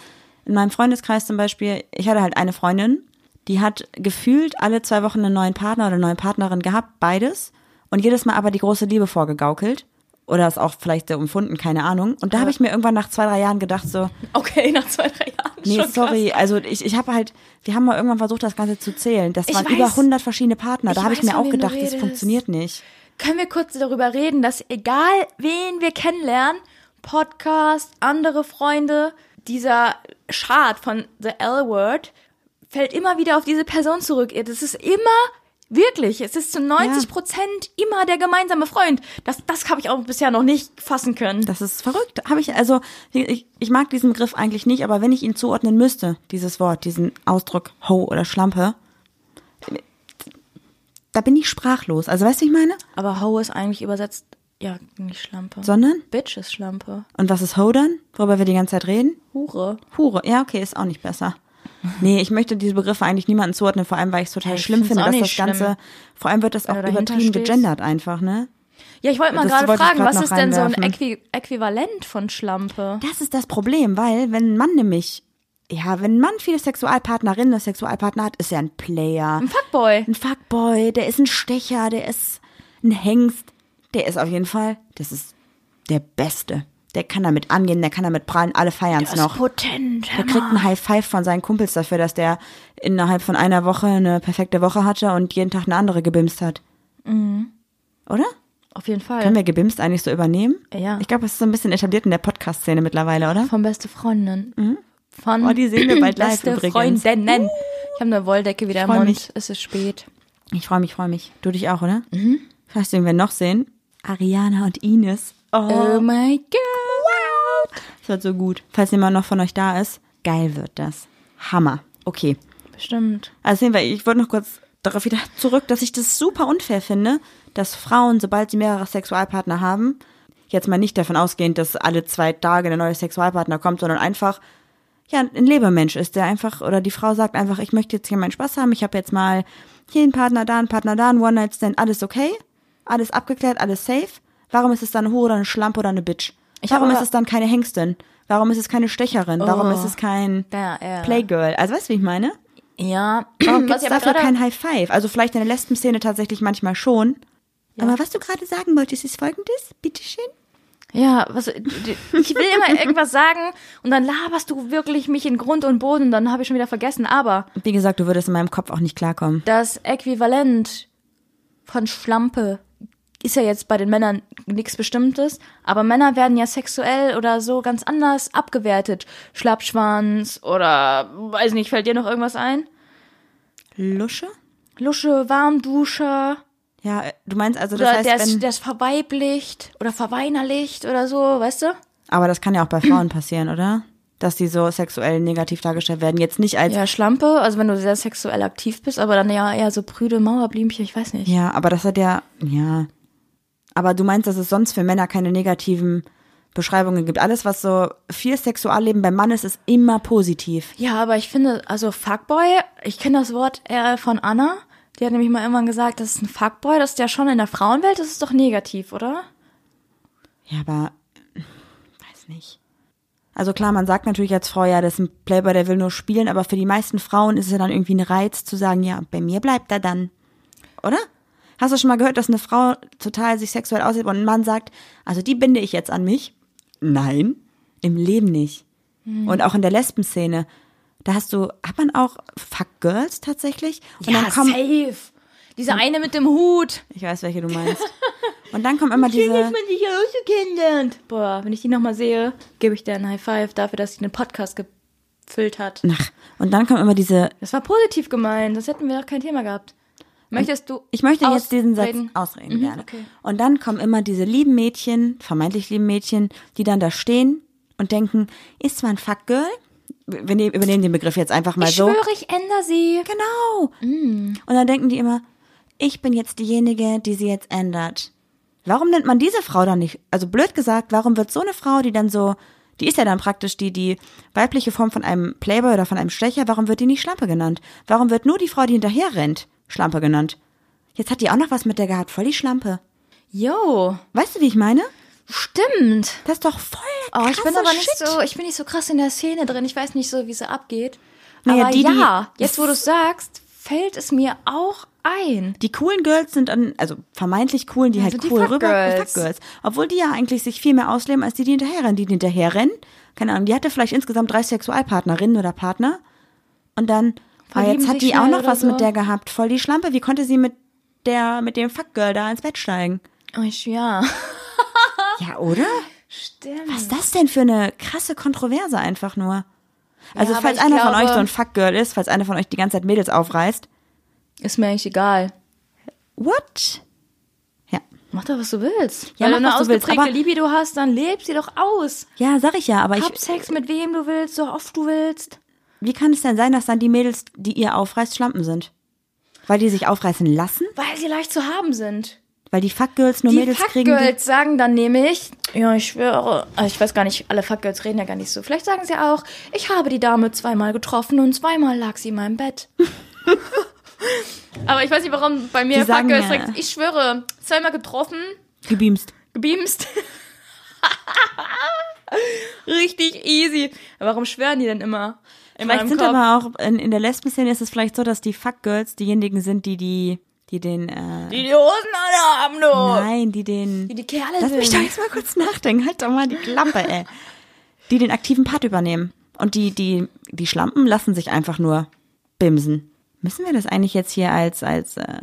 in meinem Freundeskreis zum Beispiel, ich hatte halt eine Freundin, die hat gefühlt alle zwei Wochen einen neuen Partner oder eine neue Partnerin gehabt, beides, und jedes Mal aber die große Liebe vorgegaukelt. Oder es auch vielleicht so empfunden, keine Ahnung. Und da habe ich mir irgendwann nach zwei, drei Jahren gedacht, so, Okay, nach zwei, drei Jahren. nee, sorry, Krass. also ich, ich habe halt, wir haben mal irgendwann versucht, das Ganze zu zählen. Das Ich waren weiß. über 100 verschiedene Partner. Da habe ich mir auch gedacht, das funktioniert nicht. Können wir kurz darüber reden, dass egal wen wir kennenlernen, Podcast, andere Freunde, dieser Chart von The L-Word fällt immer wieder auf diese Person zurück. Das ist immer, wirklich, es ist zu 90 Prozent immer der gemeinsame Freund. Das, das habe ich auch bisher noch nicht fassen können. Das ist verrückt. Habe ich also ich, ich mag diesen Begriff eigentlich nicht, aber wenn ich ihn zuordnen müsste, dieses Wort, diesen Ausdruck Ho oder Schlampe, da bin ich sprachlos. Also weißt du, ich meine? Aber Ho ist eigentlich übersetzt, ja, nicht Schlampe. Sondern Bitch ist Schlampe. und was ist Ho dann? Worüber wir die ganze Zeit reden? Hure. Hure. Ja, okay, ist auch nicht besser. Nee, ich möchte diese Begriffe eigentlich niemandem zuordnen, vor allem weil ich es total Ja, schlimm finde, dass das schlimm. Ganze, vor allem wird das auch übertrieben stehst. gegendert einfach, ne? Ja, ich wollte mal gerade fragen, grad was ist denn so ein. Äqui Äquivalent von Schlampe? Das ist das Problem, weil wenn ein Mann nämlich, ja, wenn ein Mann viele Sexualpartnerinnen oder Sexualpartner hat, ist er ein Player. Ein Fuckboy. Ein Fuckboy, der ist ein Stecher, der ist Ein Hengst, der ist auf jeden Fall, das ist der Beste. Der kann damit angehen, der kann damit prallen, alle feiern es noch. potent. Der kriegt ein High Five von seinen Kumpels dafür, dass der innerhalb von einer Woche eine perfekte Woche hatte und jeden Tag eine andere gebimst hat. Oder? Auf jeden Fall. Können wir gebimst eigentlich so übernehmen? Ja. Ich glaube, es ist so ein bisschen etabliert in der Podcast-Szene mittlerweile, oder? Von beste Freundin. Von Oh, die sehen wir bald live beste übrigens. Freundinnen. Ich habe eine Wolldecke wieder im Mund. mich. Es ist spät. Ich freue mich, freue mich. Du dich auch, oder? Mhm. Du, wen wir noch sehen? Ariana und Ines. Oh, Oh my God. Wird so gut. Falls jemand noch von euch da ist, geil wird das. Hammer. Okay. Bestimmt. Also sehen wir, ich wollte noch kurz darauf wieder zurück, dass ich das super unfair finde, dass Frauen, sobald sie mehrere Sexualpartner haben, jetzt mal nicht davon ausgehend, dass alle zwei Tage der neue Sexualpartner kommt, sondern einfach, ja, ein Lebermensch ist, der einfach, oder die Frau sagt einfach, ich möchte jetzt hier meinen Spaß haben, ich habe jetzt mal hier einen Partner, da einen Partner, da einen One-Night-Stand, alles okay, alles abgeklärt, alles safe. Warum ist es dann eine Hure oder eine Schlampe oder eine Bitch? Ich Warum ist es dann keine Hengstin? Warum ist es keine Stecherin? Warum Oh. ist es kein Ja, ja. Playgirl? Also weißt du, wie ich meine? Ja. Warum ich aber dafür kein High Five? Also vielleicht in der Lesben-Szene tatsächlich manchmal schon. Aber was du gerade sagen wolltest, ist folgendes, bitteschön. Ja, was, ich will immer irgendwas sagen und dann laberst du wirklich mich in Grund und Boden und dann habe ich schon wieder vergessen. Aber Wie gesagt, du würdest in meinem Kopf auch nicht klarkommen. das Äquivalent von Schlampe ist ja jetzt bei den Männern nichts Bestimmtes, aber Männer werden ja sexuell oder so ganz anders abgewertet. Schlappschwanz oder, weiß nicht, fällt dir noch irgendwas ein? Lusche? Lusche, Warmduscher Ja, äh, du meinst also, das oder heißt, der, ist, wenn, der ist verweiblicht oder verweinerlicht oder so, weißt du? aber das kann ja auch bei Frauen passieren, oder? Dass die so sexuell negativ dargestellt werden. Jetzt nicht als, ja, Ja, Schlampe, also wenn du sehr sexuell aktiv bist, aber dann ja eher so prüde Mauerblümchen, ich weiß nicht. aber das hat ja, ja. Aber du meinst, dass es sonst für Männer keine negativen Beschreibungen gibt. Alles, was so viel Sexualleben beim Mann ist, ist immer positiv. Ja, aber ich finde, also Fuckboy, ich kenne das Wort eher von Anna. Die hat nämlich mal irgendwann gesagt, das ist ein Fuckboy, das ist ja schon in der Frauenwelt, das ist doch negativ, oder? Ja, aber weiß nicht. Also klar, man sagt natürlich als Frau, ja, das ist ein Playboy, der will nur spielen, aber für die meisten Frauen ist es ja dann irgendwie ein Reiz zu sagen, ja, bei mir bleibt er dann. Oder? Hast du schon mal gehört, dass eine Frau total sich sexuell aussieht und ein Mann sagt, also die binde ich jetzt an mich? Nein, im Leben nicht. Und auch in der Lesbenszene, da hast du, hat man auch Fuck Girls tatsächlich? Und dann kommen, safe. Diese eine mit dem Hut. ich weiß, welche du meinst. Und dann kommen immer diese, man sich ausgekennenlernt. Boah, wenn ich die nochmal sehe, gebe ich dir einen High Five dafür, dass sie den Podcast gefüllt hat. ach, und dann kommen immer diese Das war positiv gemeint, das hätten wir doch kein Thema gehabt. Möchtest du Ich möchte jetzt diesen Satz ausreden? ausreden Mhm, gerne. okay. Und dann kommen immer diese lieben Mädchen, vermeintlich lieben Mädchen, die dann da stehen und denken, ist zwar ein Fuckgirl, wir ne- übernehmen den Begriff jetzt einfach mal Ich so. schwöre, ich ändere sie. Genau. Und dann denken die immer, ich bin jetzt diejenige, die sie jetzt ändert. Warum nennt man diese Frau dann nicht? Also blöd gesagt, warum wird so eine Frau, die dann so, die ist ja dann praktisch die, die weibliche Form von einem Playboy oder von einem Stecher, warum wird die nicht Schlampe genannt? Warum wird nur die Frau, die hinterher rennt, Schlampe genannt? Jetzt hat die auch noch was mit der gehabt, voll die Schlampe. Jo, Weißt du, wie ich meine? stimmt. Das ist doch voll Oh, ich bin aber nicht Shit. so, ich bin nicht so krass in der Szene drin. Ich weiß nicht so, wie sie abgeht. Naja, aber die, die- ja, jetzt wo du es sagst, fällt es mir auch ein. Die coolen Girls sind dann, also vermeintlich coolen, die Ja, halt die cool rüber. Fuckgirls. Obwohl die ja eigentlich sich viel mehr ausleben als die, die hinterherrennen. Die, die hinterherrennen, keine Ahnung, die hatte vielleicht insgesamt drei Sexualpartnerinnen oder Partner. Und dann, Verlieben jetzt hat die auch noch was so. mit der gehabt. Voll die Schlampe. Wie konnte sie mit der, mit dem Fuckgirl da ins Bett steigen? Oh, ich, ja. Ja, oder? Stimmt. Was ist das denn für eine krasse Kontroverse einfach nur? Also, Ja, aber falls einer von glaube- euch so ein Fuckgirl ist, falls einer von euch die ganze Zeit Mädels aufreißt, Ist mir eigentlich egal. what? Ja. Mach doch, was du willst. Ja, Wenn mach, du eine was du willst, ausgeprägte aber- Libido hast, dann leb sie doch aus. Ja, sag ich ja, aber ich, Hab Sex mit wem du willst, so oft du willst. Wie kann es denn sein, dass dann die Mädels, die ihr aufreißt, Schlampen sind? Weil die sich aufreißen lassen? Weil sie leicht zu haben sind. Weil die Fuckgirls nur Die Mädels kriegen? Die, Fuckgirls sagen dann nämlich, ja, ich schwöre, also ich weiß gar nicht, alle Fuckgirls reden ja gar nicht so. Vielleicht sagen sie auch, ich habe die Dame zweimal getroffen und zweimal lag sie in meinem Bett. Aber ich weiß nicht, warum bei mir Fuckgirls ja- ich schwöre, zweimal getroffen, gebeamst. gebeamst. Richtig easy. Warum schwören die denn immer? Vielleicht sind Kopf? aber auch, in, in der Lesben-Szene ist es vielleicht so, dass die Fuckgirls diejenigen sind, die die, die den, äh, Die die Hosen alle haben, du. nein, die den, Die die Kerle lass mich sind. doch jetzt mal kurz nachdenken, halt doch mal die Klappe, ey. Die den aktiven Part übernehmen. Und die, die, die Schlampen lassen sich einfach nur bimsen. Müssen wir das eigentlich jetzt hier als, als, äh,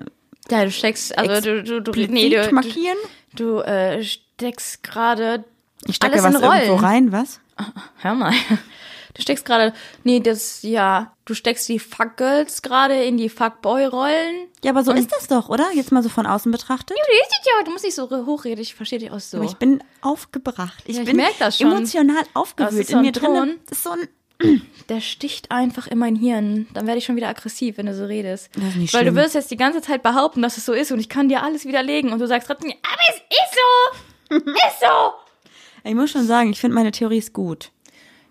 Ja, du steckst, also du, du, du, nee, du, du, markieren? du äh, steckst gerade Ich stecke was irgendwo rein, was? Hör mal. Du steckst gerade, nee, das, ja, du steckst die Fuckgirls gerade in die Fuckboy-Rollen. Ja, aber so ist das doch, oder? Jetzt mal so von außen betrachtet. Ja, du musst nicht so hochreden, ich verstehe dich auch so. Aber ich bin aufgebracht. Ich, Ja, ich bin merk das schon. emotional Das aufgewühlt so in mir drin. Ist so ein Der sticht einfach in mein Hirn. Dann werde ich schon wieder aggressiv, wenn du so redest. Das ist nicht Weil schlimm. du wirst jetzt die ganze Zeit behaupten, dass es so ist und ich kann dir alles widerlegen und du sagst trotzdem, aber es ist so. ist so. Ich muss schon sagen, ich finde meine Theorie ist gut.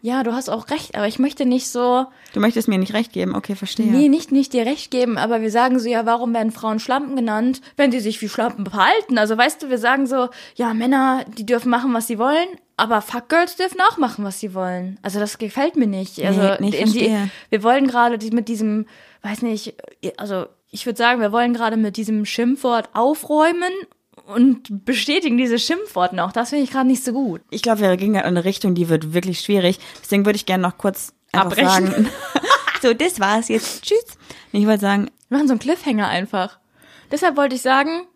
Ja, du hast auch recht, aber ich möchte nicht so, Du möchtest mir nicht recht geben, okay, verstehe. nee, nicht, nicht dir recht geben, aber wir sagen so, ja, warum werden Frauen Schlampen genannt, wenn sie sich wie Schlampen verhalten? Also weißt du, wir sagen so, ja, Männer, die dürfen machen, was sie wollen, aber Fuckgirls dürfen auch machen, was sie wollen. Also das gefällt mir nicht. Also nee, ich in die, wir wollen gerade mit diesem, weiß nicht, also ich würde sagen, wir wollen gerade mit diesem Schimpfwort aufräumen und bestätigen diese Schimpfworten auch. Das finde ich gerade nicht so gut. Ich glaube, wir gehen gerade in eine Richtung, die wird wirklich schwierig. Deswegen würde ich gerne noch kurz Abbrechen. sagen. so, das war's jetzt. Tschüss. Ich wollte sagen, Wir machen so einen Cliffhanger einfach. Deshalb wollte ich sagen,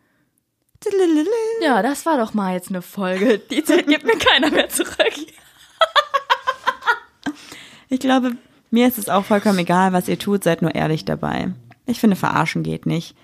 ja, das war doch mal jetzt eine Folge. Die Zeit gibt mir keiner mehr zurück. ich glaube, mir ist es auch vollkommen egal, was ihr tut, seid nur ehrlich dabei. Ich finde, verarschen geht nicht.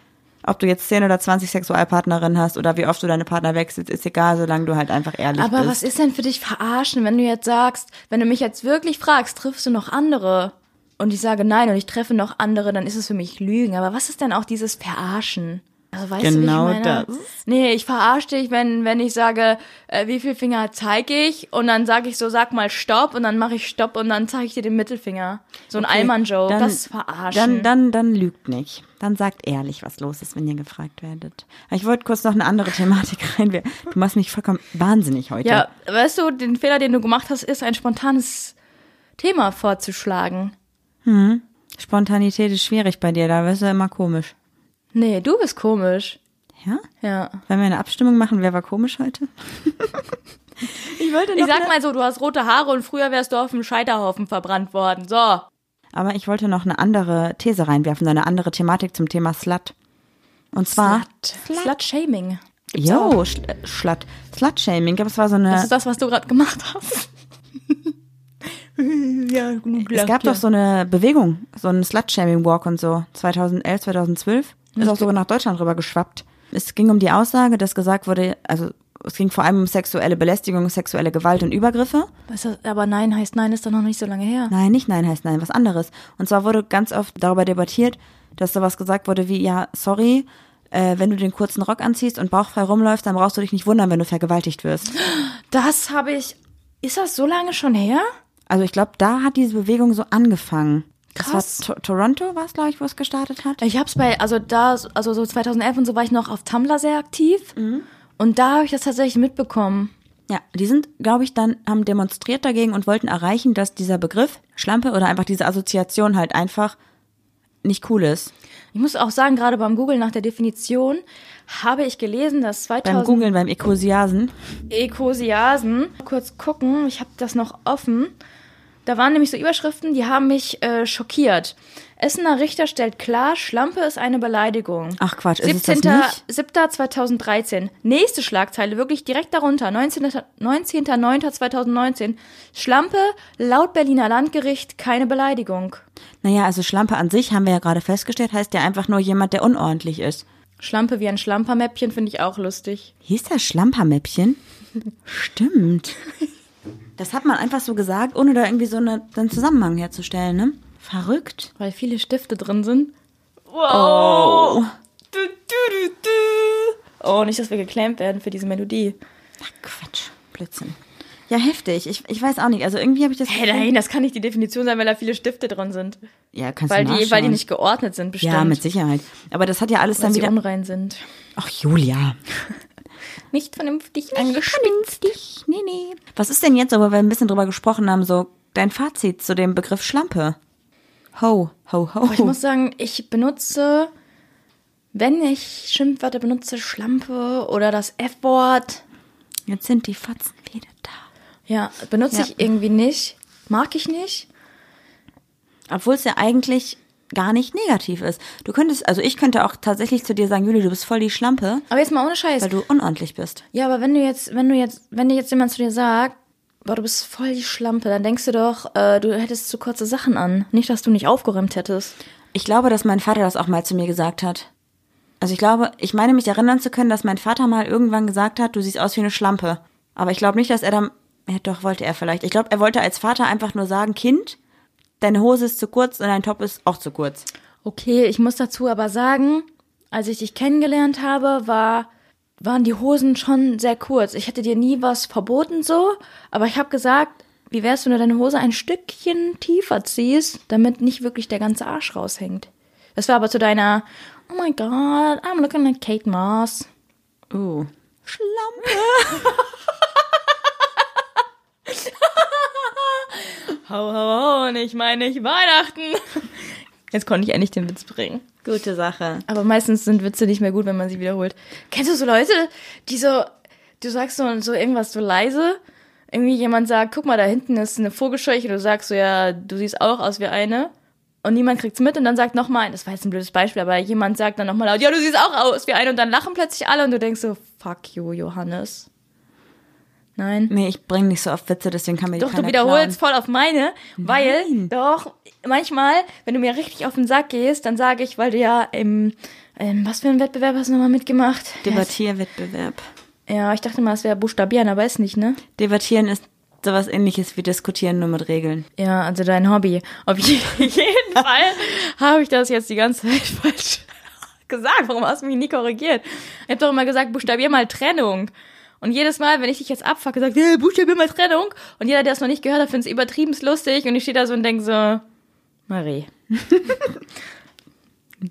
Ob du jetzt 10 oder 20 Sexualpartnerinnen hast oder wie oft du deine Partner wechselst, ist egal, solange du halt einfach ehrlich Aber bist. was ist denn für dich verarschen, wenn du jetzt sagst, wenn du mich jetzt wirklich fragst, triffst du noch andere? Und ich sage nein und ich treffe noch andere, dann ist es für mich Lügen. Aber was ist denn auch dieses Verarschen? Also weißt Genau du, wie ich meine? das. Nee, ich verarsche dich, wenn, wenn ich sage, äh, wie viel Finger zeige ich und dann sage ich so, sag mal Stopp und dann mache ich Stopp und dann zeige ich dir den Mittelfinger. So ein Okay, Allmann-Joke, das ist verarschen. Dann, dann, dann lügt nicht. Dann sagt ehrlich, was los ist, wenn ihr gefragt werdet. Ich wollte kurz noch eine andere Thematik rein. Du machst mich vollkommen wahnsinnig heute. Ja, weißt du, den Fehler, den du gemacht hast, ist ein spontanes Thema vorzuschlagen. Spontanität ist schwierig bei dir, da wirst du immer komisch. Nee, du bist komisch. Ja? Ja. Wollen wir eine Abstimmung machen, wer war komisch heute? ich wollte noch Ich sag mal so, du hast rote Haare und früher wärst du auf dem Scheiterhaufen verbrannt worden. So. Aber ich wollte noch eine andere These reinwerfen, eine andere Thematik zum Thema Slut. Und zwar. Slut. Slut-Shaming. Jo, Schl- äh, Slut. Slut-Shaming. Das war so eine. Das ist das, was du gerade gemacht hast. ja, Es gab doch so eine Bewegung, so einen Slut-Shaming-Walk und so, 2011, 2012. Ist auch sogar nach Deutschland rüber geschwappt. Es ging um die Aussage, dass gesagt wurde, also es ging vor allem um sexuelle Belästigung, sexuelle Gewalt und Übergriffe. Du, aber Nein heißt Nein ist doch noch nicht so lange her. Nein, nicht Nein heißt Nein, was anderes. Und zwar wurde ganz oft darüber debattiert, dass sowas gesagt wurde wie, ja, sorry, äh, wenn du den kurzen Rock anziehst und bauchfrei rumläufst, dann brauchst du dich nicht wundern, wenn du vergewaltigt wirst. Das habe ich. Ist das so lange schon her? Also ich glaube, da hat diese Bewegung so angefangen. Krass. Das war to Toronto, war es, glaube ich, wo es gestartet hat. Ich hab's bei, also da, also so 2011 und so war ich noch auf Tumblr sehr aktiv. Und da habe ich das tatsächlich mitbekommen. Ja, die sind, glaube ich, dann haben demonstriert dagegen und wollten erreichen, dass dieser Begriff Schlampe oder einfach diese Assoziation halt einfach nicht cool ist. Ich muss auch sagen, gerade beim Google nach der Definition habe ich gelesen, dass Beim 2000 Googlen, beim Ekosiasen. Ekosiasen. Kurz gucken, ich habe das noch offen. Da waren nämlich so Überschriften, die haben mich äh, schockiert. Essener Richter stellt klar, Schlampe ist eine Beleidigung. Ach Quatsch, ist es das 17. nicht? 7. 2013. Nächste Schlagzeile, wirklich direkt darunter. 19. 19.09.2019. Schlampe, laut Berliner Landgericht, keine Beleidigung. Naja, also Schlampe an sich, haben wir ja gerade festgestellt, heißt ja einfach nur jemand, der unordentlich ist. Schlampe wie ein Schlampermäppchen finde ich auch lustig. Hieß das Schlampermäppchen? Stimmt. Das hat man einfach so gesagt, ohne da irgendwie so eine, einen Zusammenhang herzustellen, ne? Verrückt. Weil viele Stifte drin sind. Oh. Du, du, du, du. Oh, nicht, dass wir geclaimt werden für diese Melodie. Ach, Quatsch. Blödsinn. Ja, heftig. Ich, ich weiß auch nicht. Also irgendwie habe ich das Hey, nein, das kann nicht die Definition sein, weil da viele Stifte drin sind. Ja, kannst Weil du die, weil die nachschauen. nicht geordnet sind, bestimmt. Ja, mit Sicherheit. Aber das hat ja alles weil dann sie wieder. unrein sind. Ach, Julia. Nicht vernünftig angespitzt. Vernünftig. Nee, nee. Was ist denn jetzt, wo wir ein bisschen drüber gesprochen haben, so dein Fazit zu dem Begriff Schlampe? Ho, ho, ho. Aber ich muss sagen, ich benutze wenn ich Schimpfwörter benutze, Schlampe oder das F-Wort, Jetzt sind die Fotzen wieder da. ja, benutze Ja. ich irgendwie nicht. Mag ich nicht. Obwohl es ja eigentlich gar nicht negativ ist. Du könntest, also ich könnte auch tatsächlich zu dir sagen, Juli, du bist voll die Schlampe, Aber jetzt mal ohne Scheiß. weil du unordentlich bist. Ja, aber wenn du jetzt, wenn du jetzt, wenn dir jetzt jemand zu dir sagt, boah, du bist voll die Schlampe, dann denkst du doch, äh, du hättest zu kurze Sachen an. Nicht, dass du nicht aufgeräumt hättest. Ich glaube, dass mein Vater das auch mal zu mir gesagt hat. Also ich glaube, ich meine mich erinnern zu können, dass mein Vater mal irgendwann gesagt hat, du siehst aus wie eine Schlampe. Aber ich glaube nicht, dass er dann, ja doch, wollte er vielleicht. Ich glaube, er wollte als Vater einfach nur sagen, Kind, deine Hose ist zu kurz und dein Top ist auch zu kurz. Okay, ich muss dazu aber sagen, als ich dich kennengelernt habe, war, waren die Hosen schon sehr kurz. Ich hätte dir nie was verboten so, aber ich habe gesagt, wie wär's, wenn du deine Hose ein Stückchen tiefer ziehst, damit nicht wirklich der ganze Arsch raushängt. Das war aber zu deiner, oh my god, I'm looking like Kate Moss. Uh. Schlampe. Hau, hau, hau, und ich meine nicht Weihnachten. Jetzt konnte ich endlich den Witz bringen. Gute Sache. Aber meistens sind Witze nicht mehr gut, wenn man sie wiederholt. Kennst du so Leute, die so, du sagst so, so irgendwas so leise, irgendwie jemand sagt, guck mal, da hinten ist eine Vogelscheuche, du sagst so, ja, du siehst auch aus wie eine. Und niemand kriegt's mit und dann sagt nochmal, das war jetzt ein blödes Beispiel, aber jemand sagt dann nochmal laut, ja, du siehst auch aus wie eine und dann lachen plötzlich alle und du denkst so, fuck you, Johannes. Nein. Nee, ich bringe nicht so oft Witze, deswegen kann mir die Doch, du wiederholst klauen. voll auf meine, weil, doch, manchmal, wenn du mir richtig auf den Sack gehst, dann sage ich, weil du ja im, ähm, was für ein Wettbewerb hast du nochmal mitgemacht? Debattierwettbewerb. Ja, ich dachte mal, es wäre Buchstabieren, aber ist nicht, ne? Debattieren ist sowas ähnliches wie diskutieren, nur mit Regeln. Ja, also dein Hobby. Auf je- jeden Fall habe ich das jetzt die ganze Zeit falsch gesagt. Warum hast du mich nie korrigiert? Ich habe doch immer gesagt, buchstabier mal Trennung. Und jedes Mal, wenn ich dich jetzt abfucke, sagt, hey, buchstabier mal Trennung. Und jeder, der es noch nicht gehört hat, findet es übertrieben lustig. Und ich stehe da so und denke so, Marie.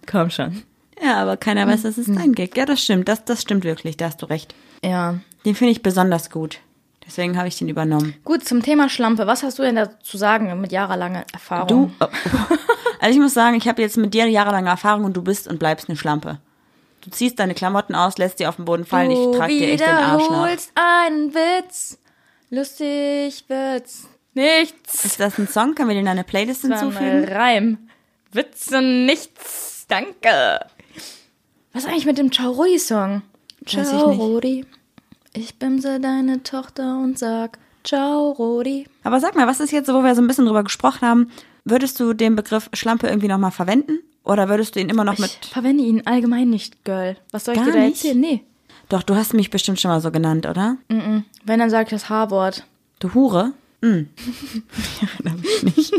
Komm schon. Ja, aber keiner weiß, das ist dein Gag. Ja, das stimmt. Das, das stimmt wirklich. Da hast du recht. Ja. Den finde ich besonders gut. Deswegen habe ich den übernommen. Gut, zum Thema Schlampe. Was hast du denn da zu sagen mit jahrelanger Erfahrung? Du. oh. Also ich muss sagen, ich habe jetzt mit dir jahrelange Erfahrung und du bist und bleibst eine Schlampe. Du ziehst deine Klamotten aus, lässt sie auf den Boden fallen. Ich trage dir echt den Arsch nach. wiederholst einen Witz. Lustig wird's nichts. Ist das ein Song? Können wir den in eine Playlist Das hinzufügen? ein Reim. Witze nichts. Danke. Was eigentlich mit dem Ciao Rudi Song? Weiß Ciao. Rudi. Ich bimse deine Tochter und sag Ciao Rudi. Aber sag mal, was ist jetzt, so, wo wir so ein bisschen drüber gesprochen haben, würdest du den Begriff Schlampe irgendwie nochmal verwenden? Oder würdest du ihn immer noch mit... Ich verwende ihn allgemein nicht, Girl. Was soll ich Gar dir da nicht? erzählen? Nee. Doch, du hast mich bestimmt schon mal so genannt, oder? Mhm. Wenn, dann sag ich das H-Wort. Du Hure? Hm. Ich erinnere mich nicht.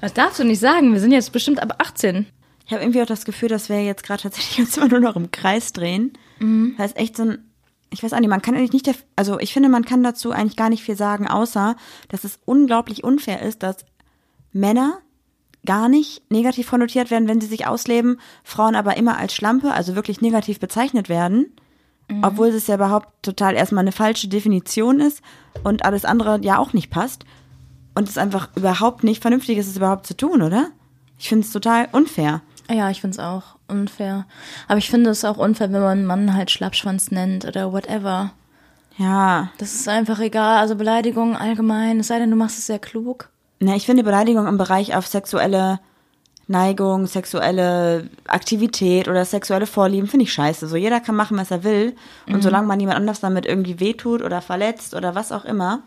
Das darfst du nicht sagen. Wir sind jetzt bestimmt ab 18. Ich habe irgendwie auch das Gefühl, dass wir jetzt gerade tatsächlich uns immer nur noch im Kreis drehen. Weil es echt so ein, ich weiß auch nicht, man kann eigentlich nicht, der, also ich finde, man kann dazu eigentlich gar nicht viel sagen, außer, dass es unglaublich unfair ist, dass Männer gar nicht negativ konnotiert werden, wenn sie sich ausleben, Frauen aber immer als Schlampe, also wirklich negativ bezeichnet werden, obwohl es ja überhaupt total erstmal eine falsche Definition ist und alles andere ja auch nicht passt und es einfach überhaupt nicht vernünftig ist, es überhaupt zu tun, oder? Ich finde es total unfair. Ja, ich find's auch unfair. Aber ich finde es auch unfair, wenn man einen Mann halt Schlappschwanz nennt oder whatever. Ja, Das ist einfach egal. Also Beleidigungen allgemein, es sei denn, du machst es sehr klug. Na, ich finde Beleidigung im Bereich auf sexuelle Neigung, sexuelle Aktivität oder sexuelle Vorlieben finde ich scheiße. So jeder kann machen, was er will. Und solange man jemand anders damit irgendwie wehtut oder verletzt oder was auch immer.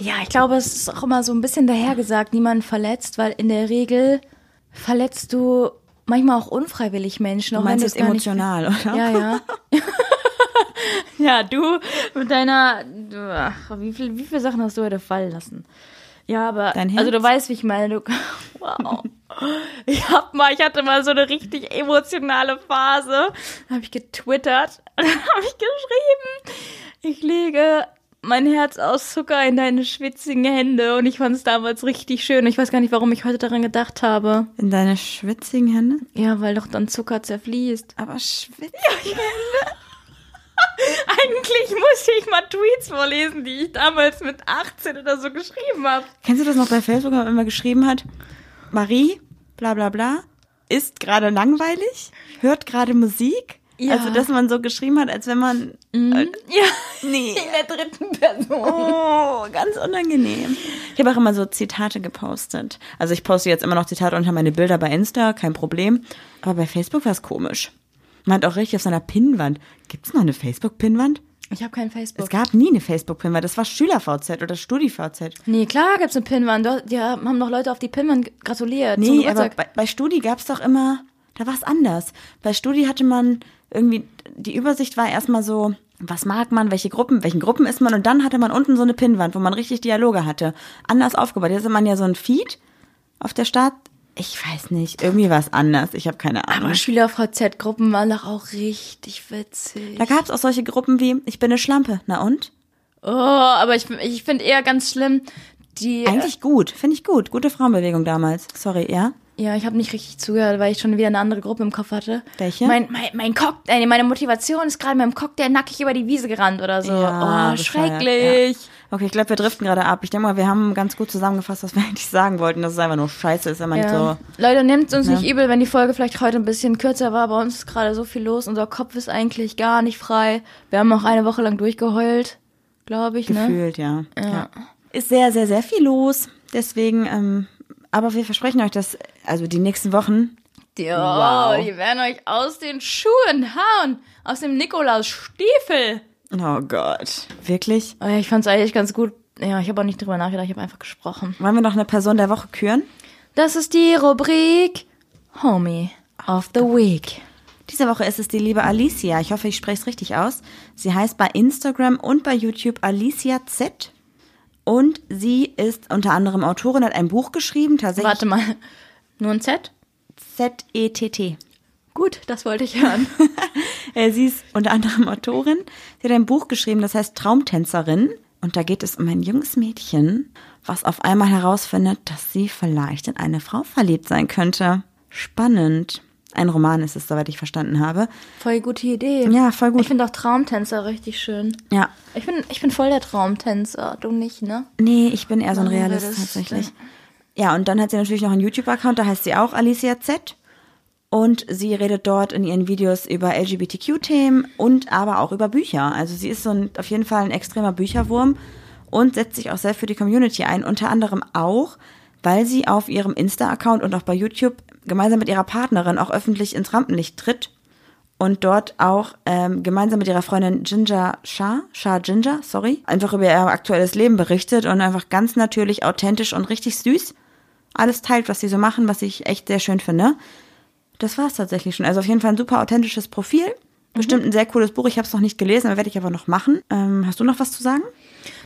Ja, ich glaube, es ist auch immer so ein bisschen dahergesagt, niemanden verletzt, weil in der Regel verletzt du manchmal auch unfreiwillig Menschen. Du Auch meinst es gar nicht- emotional, oder? Ja, ja. ja, du mit deiner. Ach, wie, viel, wie viele Sachen hast du heute fallen lassen? Ja, aber. Also, du weißt, wie ich meine. Du, wow. Ich, hab mal, ich hatte mal so eine richtig emotionale Phase. Da habe ich getwittert. Und dann habe ich geschrieben: Ich lege mein Herz aus Zucker in deine schwitzigen Hände. Und ich fand es damals richtig schön. Ich weiß gar nicht, warum ich heute daran gedacht habe. In deine schwitzigen Hände? Ja, weil doch dann Zucker zerfließt. Aber schwitzig. Eigentlich musste ich mal Tweets vorlesen, die ich damals mit 18 oder so geschrieben habe. Kennst du das noch bei Facebook, wenn man immer geschrieben hat? Marie, bla bla bla. ist gerade langweilig, hört gerade Musik. Ja. Also, dass man so geschrieben hat, als wenn man. Äh, Ja, nee. in der dritten Person. Oh, ganz unangenehm. Ich habe auch immer so Zitate gepostet. Also ich poste jetzt immer noch Zitate unter meine Bilder bei Insta, kein Problem. Aber bei Facebook war es komisch. Hat auch richtig auf seiner Pinnwand. Gibt's noch eine Facebook-Pinnwand? Ich habe kein Facebook. Es gab nie eine Facebook-Pinnwand. Das war Schüler-VZ oder Studi-VZ. nee, klar gibt's eine Pinwand. Die haben noch Leute auf die Pinwand gratuliert. Nee, aber bei, bei Studi gab's doch immer, da war es anders. Bei Studi hatte man irgendwie, die Übersicht war erstmal so, was mag man, welche Gruppen, welchen Gruppen ist man und dann hatte man unten so eine Pinnwand, wo man richtig Dialoge hatte. Anders aufgebaut. Jetzt hat man ja so ein Feed auf der Start. Ich weiß nicht, irgendwie war es anders. Ich habe keine Ahnung. aber Schüler-VZ-Gruppen waren doch auch richtig witzig. Da gab's auch solche Gruppen wie, ich bin eine Schlampe. Na und? Oh, aber ich, ich finde eher ganz schlimm, die. Eigentlich gut, finde ich gut. Gute Frauenbewegung damals. Sorry, ja? Ja, ich habe nicht richtig zugehört, weil ich schon wieder eine andere Gruppe im Kopf hatte. Welche? Mein, mein, mein Cock, äh, meine Motivation ist gerade mit dem Cocktail nackig über die Wiese gerannt oder so. Ja, oh, schrecklich. Ja. Okay, ich glaube, wir driften gerade ab. Ich denke mal, wir haben ganz gut zusammengefasst, was wir eigentlich sagen wollten, dass es einfach nur scheiße ist, wenn man Ja. so. Leute, nehmt uns Ja. nicht übel, wenn die Folge vielleicht heute ein bisschen kürzer war. Bei uns ist gerade so viel los. Unser Kopf ist eigentlich gar nicht frei. Wir haben auch eine Woche lang durchgeheult, glaube ich, ne? Gefühlt, ja. ja. Ist sehr, sehr, sehr viel los. Deswegen, ähm, aber wir versprechen euch, dass, also die nächsten Wochen, Die, oh, Wow. die werden euch aus den Schuhen hauen. Aus dem Nikolaus-Stiefel. oh Gott, wirklich? Oh, ja, ich fand's eigentlich ganz gut. Ja, ich habe auch nicht drüber nachgedacht, ich habe einfach gesprochen. Wollen wir noch eine Person der Woche küren? Das ist die Rubrik Homie of the Week. Diese Woche ist es die liebe Alicia. Ich hoffe, ich spreche es richtig aus. Sie heißt bei Instagram und bei YouTube Alicia Z. Und sie ist unter anderem Autorin, hat ein Buch geschrieben, tatsächlich Warte mal, nur ein Z? Z-E-T-T. Gut, das wollte ich hören. Äh, Sie ist unter anderem Autorin. Sie hat ein Buch geschrieben, das heißt Traumtänzerin. Und da geht es um ein junges Mädchen, was auf einmal herausfindet, dass sie vielleicht in eine Frau verliebt sein könnte. Spannend. Ein Roman ist es, soweit ich verstanden habe. Voll gute Idee. Ja, voll gut. Ich finde auch Traumtänzer richtig schön. Ja. Ich bin, ich bin voll der Traumtänzer, du nicht, ne? Nee, ich bin eher so ein Realist das, tatsächlich. Ja, und dann hat sie natürlich noch einen YouTube-Account, da heißt sie auch Alicia Z. Und sie redet dort in ihren Videos über LGBTQ-Themen und aber auch über Bücher. Also sie ist so ein, auf jeden Fall ein extremer Bücherwurm und setzt sich auch sehr für die Community ein. Unter anderem auch, weil sie auf ihrem Insta-Account und auch bei YouTube gemeinsam mit ihrer Partnerin auch öffentlich ins Rampenlicht tritt und dort auch ähm, gemeinsam mit ihrer Freundin Ginger Shah, Shah Ginger, sorry, einfach über ihr aktuelles Leben berichtet und einfach ganz natürlich, authentisch und richtig süß alles teilt, was sie so machen, was ich echt sehr schön finde. Das war es tatsächlich schon. Also auf jeden Fall ein super authentisches Profil. Bestimmt ein sehr cooles Buch. Ich habe es noch nicht gelesen, aber werde ich aber noch machen. Ähm, hast du noch was zu sagen?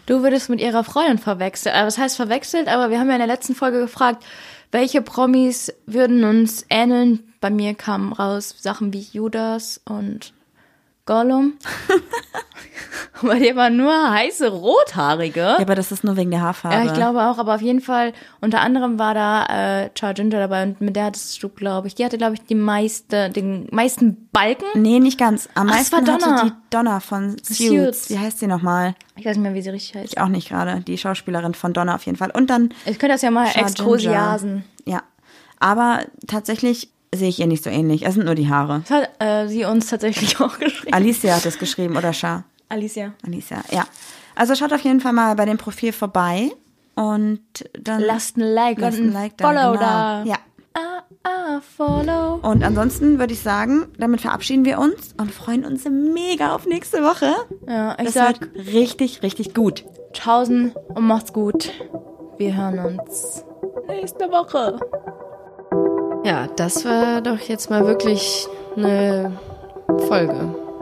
Du würdest mit ihrer Freundin verwechseln. Äh, was heißt verwechselt? Aber wir haben ja in der letzten Folge gefragt, welche Promis würden uns ähneln. Bei mir kamen raus Sachen wie Judas und Gollum. Bei dir waren nur heiße Rothaarige. Ja, aber das ist nur wegen der Haarfarbe. Ja, ich glaube auch, aber auf jeden Fall, unter anderem war da äh, Char Ginger dabei und mit der hattest du, glaube ich, die hatte, glaube ich, die meiste, den meisten Balken. Nee, nicht ganz. Am Ach, meisten war Donna. hatte die Donna von Suits. Wie heißt sie nochmal? Ich weiß nicht mehr, wie sie richtig heißt. Ich auch nicht gerade. Die Schauspielerin von Donna auf jeden Fall. Und dann Ich könnte das ja mal Char. Ginger. Ja. Aber tatsächlich sehe ich ihr nicht so ähnlich. Es sind nur die Haare. Das hat äh, sie uns tatsächlich auch geschrieben. Alicia hat es geschrieben oder Shah. Alicia. Alicia, ja. Also schaut auf jeden Fall mal bei dem Profil vorbei und dann Lasst ein Like lasst und ein Like da. Follow genau. da. Ja. Ah, ah, follow. Und ansonsten würde ich sagen, damit verabschieden wir uns und freuen uns mega auf nächste Woche. Ja, ich Das sag wird richtig, richtig gut. Tschaußen und macht's gut. Wir hören uns nächste Woche. Ja, das war doch jetzt mal wirklich eine Folge.